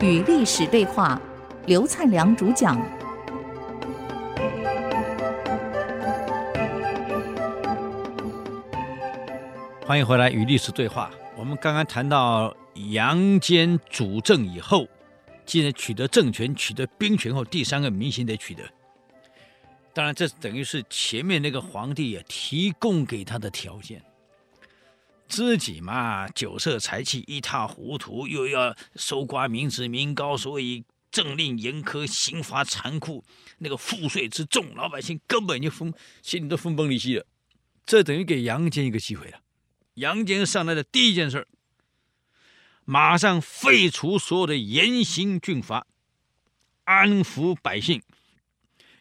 与历史对话，刘灿良主讲。欢迎回来与历史对话。我们刚刚谈到杨坚主政以后，既然取得政权、取得兵权后，第三个民心得取得。当然，这等于是前面那个皇帝也提供给他的条件。自己嘛，酒色财气一塌糊涂，又要搜刮民脂民膏，所以政令严苛，刑罚残酷，那个赋税之重，老百姓根本就分心里都分崩离析了。这等于给杨坚一个机会了。杨坚上来的第一件事，马上废除所有的严刑峻法，安抚百姓。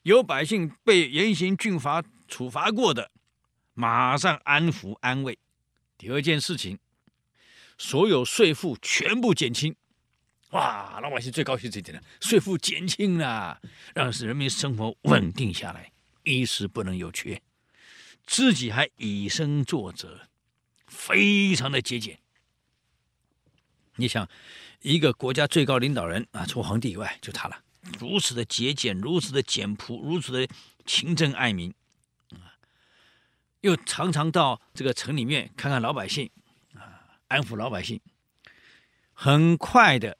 有百姓被严刑峻法处罚过的，马上安抚安慰。第二件事情，所有税负全部减轻，哇！老百姓最高兴这一点了，税负减轻了，让人民生活稳定下来，衣食不能有缺，自己还以身作则，非常的节俭。你想，一个国家最高领导人啊，除皇帝以外就他了，如此的节俭，如此的简朴，如此的勤政爱民。又常常到这个城里面看看老百姓，啊，安抚老百姓。很快的，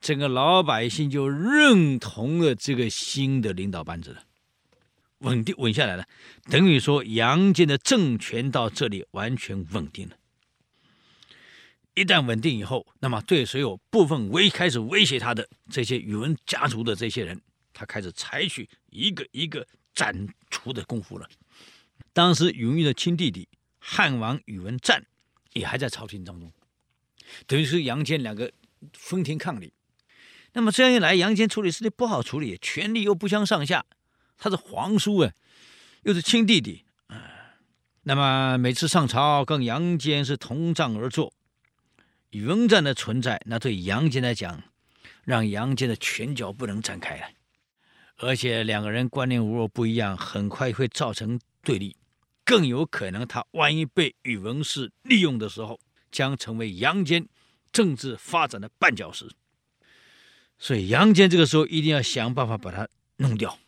整个老百姓就认同了这个新的领导班子了，稳定稳下来了。等于说，杨坚的政权到这里完全稳定了。一旦稳定以后，那么对所有部分威开始威胁他的这些宇文家族的这些人，他开始采取一个一个斩除的功夫了。当时宇文的亲弟弟汉王宇文赞也还在朝廷当中，等于是杨坚两个分庭抗礼。那么这样一来，杨坚处理事情不好处理，权力又不相上下，他是皇叔啊，又是亲弟弟啊。那么每次上朝跟杨坚是同帐而坐，宇文赞的存在，那对杨坚来讲，让杨坚的拳脚不能展开了，而且两个人观念如果不一样，很快会造成对立。更有可能，他万一被宇文氏利用的时候，将成为杨坚政治发展的绊脚石。所以，杨坚这个时候一定要想办法把他弄掉，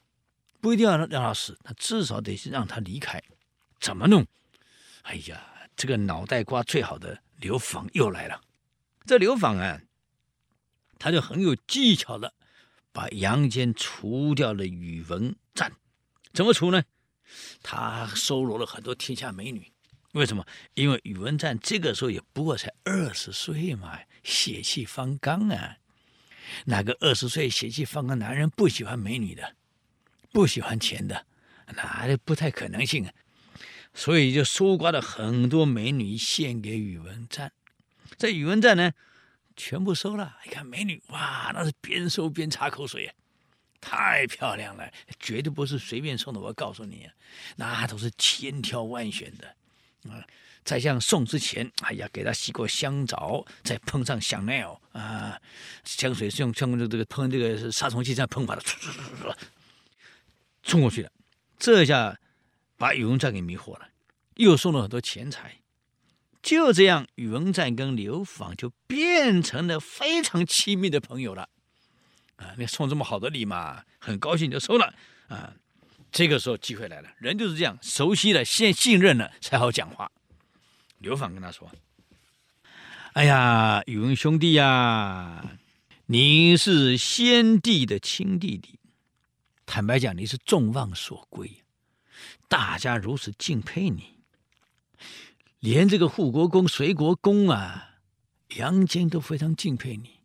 不一定要让他死，他至少得是让他离开。怎么弄？哎呀，这个脑袋瓜最好的刘访又来了。这刘访啊，他就很有技巧的把杨坚除掉了宇文赞。怎么除呢？他收罗了很多天下美女，为什么？因为宇文赞这个时候也不过才二十岁嘛，血气方刚啊。哪个二十岁血气方刚男人不喜欢美女的，不喜欢钱的，那不太可能性啊。所以就搜刮了很多美女献给宇文赞。这宇文赞呢，全部收了。一看美女，哇，那是边收边擦口水啊。太漂亮了，绝对不是随便送的。我告诉你，那都是千挑万选的啊！在像送之前，哎呀，给他洗过香皂，再喷上香奈儿啊，香水是用用这个喷这个杀虫剂这样喷法的，冲过去了。这下把宇文赞给迷惑了，又送了很多钱财。就这样，宇文赞跟刘访就变成了非常亲密的朋友了。啊，你送这么好的礼嘛，很高兴就收了啊。这个时候机会来了，人就是这样，熟悉了、先信任了才好讲话。刘访跟他说：“哎呀，宇文兄弟呀，你是先帝的亲弟弟，坦白讲，你是众望所归，大家如此敬佩你，连这个护国公、随国公啊，杨坚都非常敬佩你。”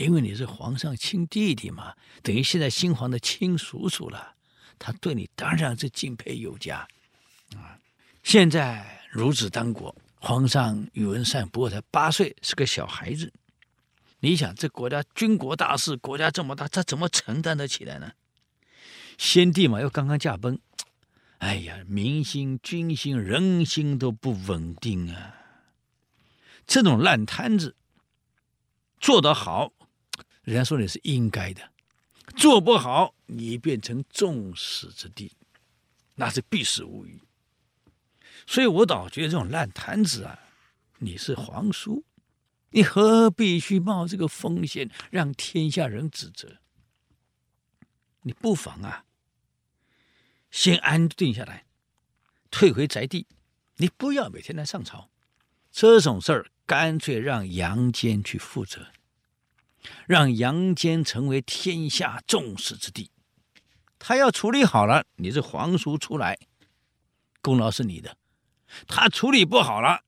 因为你是皇上亲弟弟嘛，等于现在新皇的亲叔叔了，他对你当然是敬佩有加啊。现在孺子当国，皇上宇文善不过才八岁，是个小孩子。你想，这国家军国大事，国家这么大，他怎么承担得起来呢？先帝嘛，又刚刚驾崩，哎呀，民心、军心、人心都不稳定啊。这种烂摊子做得好。人家说你是应该的，做不好你变成众矢之的，那是必死无疑。所以我倒觉得这种烂摊子啊，你是皇叔，你何必去冒这个风险，让天下人指责？你不妨啊，先安定下来，退回宅地，你不要每天来上朝。这种事儿，干脆让杨坚去负责，让杨坚成为天下众矢之的。他要处理好了，你这皇叔出来，功劳是你的；他处理不好了，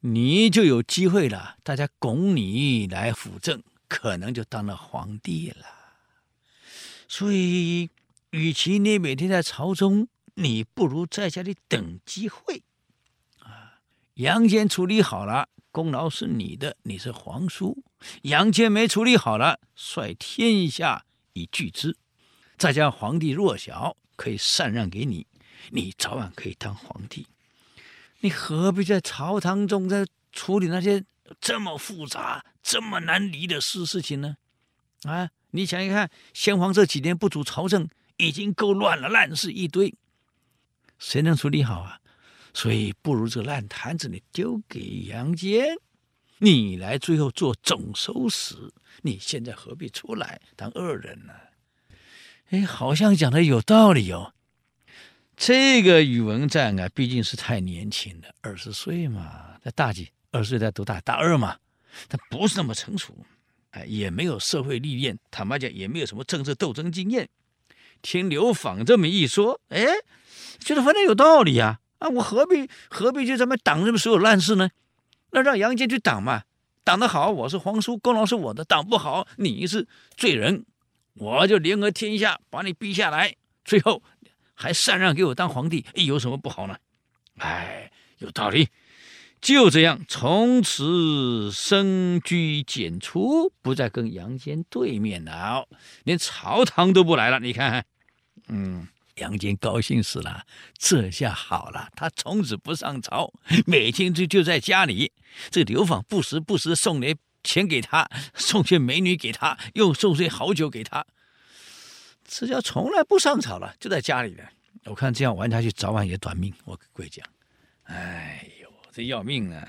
你就有机会了。大家拱你来辅政，可能就当了皇帝了。所以，与其你每天在朝中，你不如在家里等机会。杨坚处理好了，功劳是你的，你是皇叔；杨坚没处理好了，率天下以拒之。再加上皇帝弱小，可以禅让给你，你早晚可以当皇帝。你何必在朝堂中在处理那些这么复杂、这么难离的事事情呢？啊，你想一看，先皇这几年不主朝政，已经够乱了，烂事一堆，谁能处理好啊？所以不如这烂摊子，你丢给杨坚，你来最后做总收拾。你现在何必出来当恶人呢？哎，好像讲的有道理哦。这个宇文赞啊，毕竟是太年轻了，二十岁嘛，他大几？二十岁在读大大二嘛，他不是那么成熟，哎，也没有社会历练，坦白讲，也没有什么政治斗争经验。听刘访这么一说，哎，觉得反正有道理呀。啊，我何必何必就这么挡这么所有烂事呢？那让杨坚去挡嘛，挡得好，我是皇叔，功劳是我的；挡不好，你是罪人。我就联合天下把你逼下来，最后还禅让给我当皇帝，有什么不好呢？哎，有道理。就这样，从此深居简出，不再跟杨坚对面了，连朝堂都不来了。你看，嗯，杨坚高兴死了，这下好了，他从此不上朝，每天就就在家里。这刘访不时不时送来。钱给他，送些美女给他，又送些好酒给他。这叫从来不上朝了，就在家里呢。我看这样玩下去，早晚也短命。我跟各位讲，哎呦，这要命啊！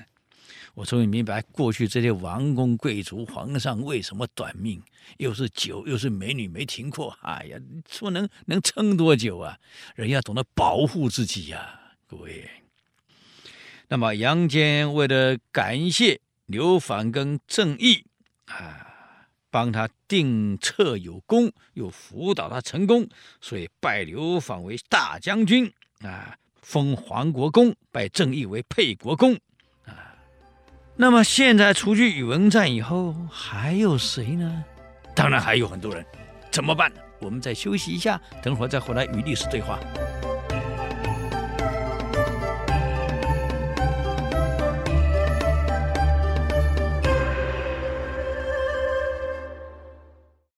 我终于明白，过去这些王公贵族、皇上为什么短命，又是酒，又是美女，没停过。哎呀，说能能撑多久啊？人要懂得保护自己呀，各位。那么杨坚为了感谢。刘反跟郑义啊，帮他定策有功，又辅导他成功，所以拜刘反为大将军啊，封黄国公，拜郑义为沛国公。那么现在除去宇文赞以后，还有谁呢？当然还有很多人，怎么办？我们再休息一下，等会儿再回来与历史对话。